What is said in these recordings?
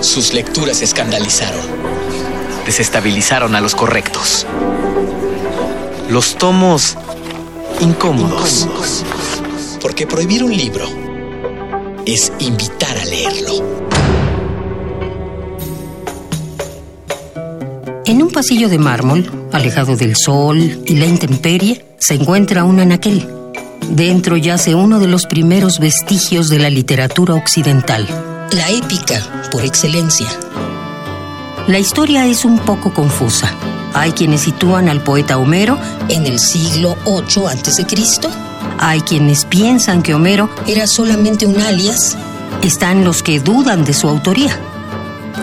Sus lecturas escandalizaron. Desestabilizaron a los correctos. Los tomos incómodos. Porque prohibir un libro es invitar a leerlo. En un pasillo de mármol, alejado del sol y la intemperie, se encuentra un anaquel. Dentro yace uno de los primeros vestigios de la literatura occidental. La épica, por excelencia. La historia es un poco confusa. Hay quienes sitúan al poeta Homero En el siglo VIII a.C. Hay quienes piensan que Homero era solamente un alias. están los que dudan de su autoría.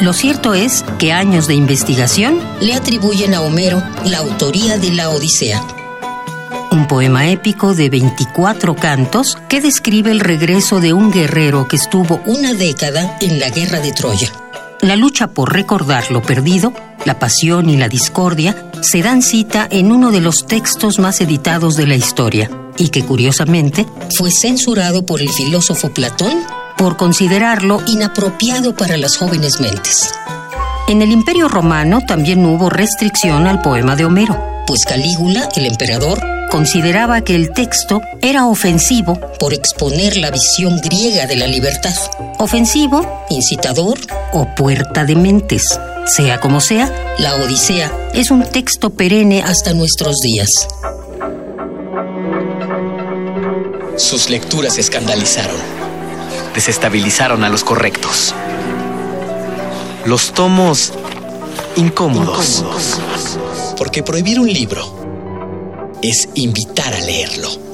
Lo cierto es que años de investigación, Le atribuyen a Homero la autoría de la Odisea. Un poema épico de 24 cantos que describe el regreso de un guerrero que estuvo Una década en la guerra de Troya. La lucha por recordar lo perdido, la pasión y la discordia se dan cita en uno de los textos más editados de la historia y que curiosamente, Fue censurado por el filósofo Platón, por considerarlo inapropiado para las jóvenes mentes. en el Imperio Romano también hubo restricción al poema de Homero. Pues Calígula, el emperador, Consideraba que el texto era ofensivo, por exponer la visión griega de la libertad, ofensivo incitador, o puerta de mentes. Sea como sea, la Odisea, es un texto perenne hasta nuestros días. Sus lecturas escandalizaron. Desestabilizaron a los correctos. Los tomos incómodos. Porque prohibir un libro es invitar a leerlo.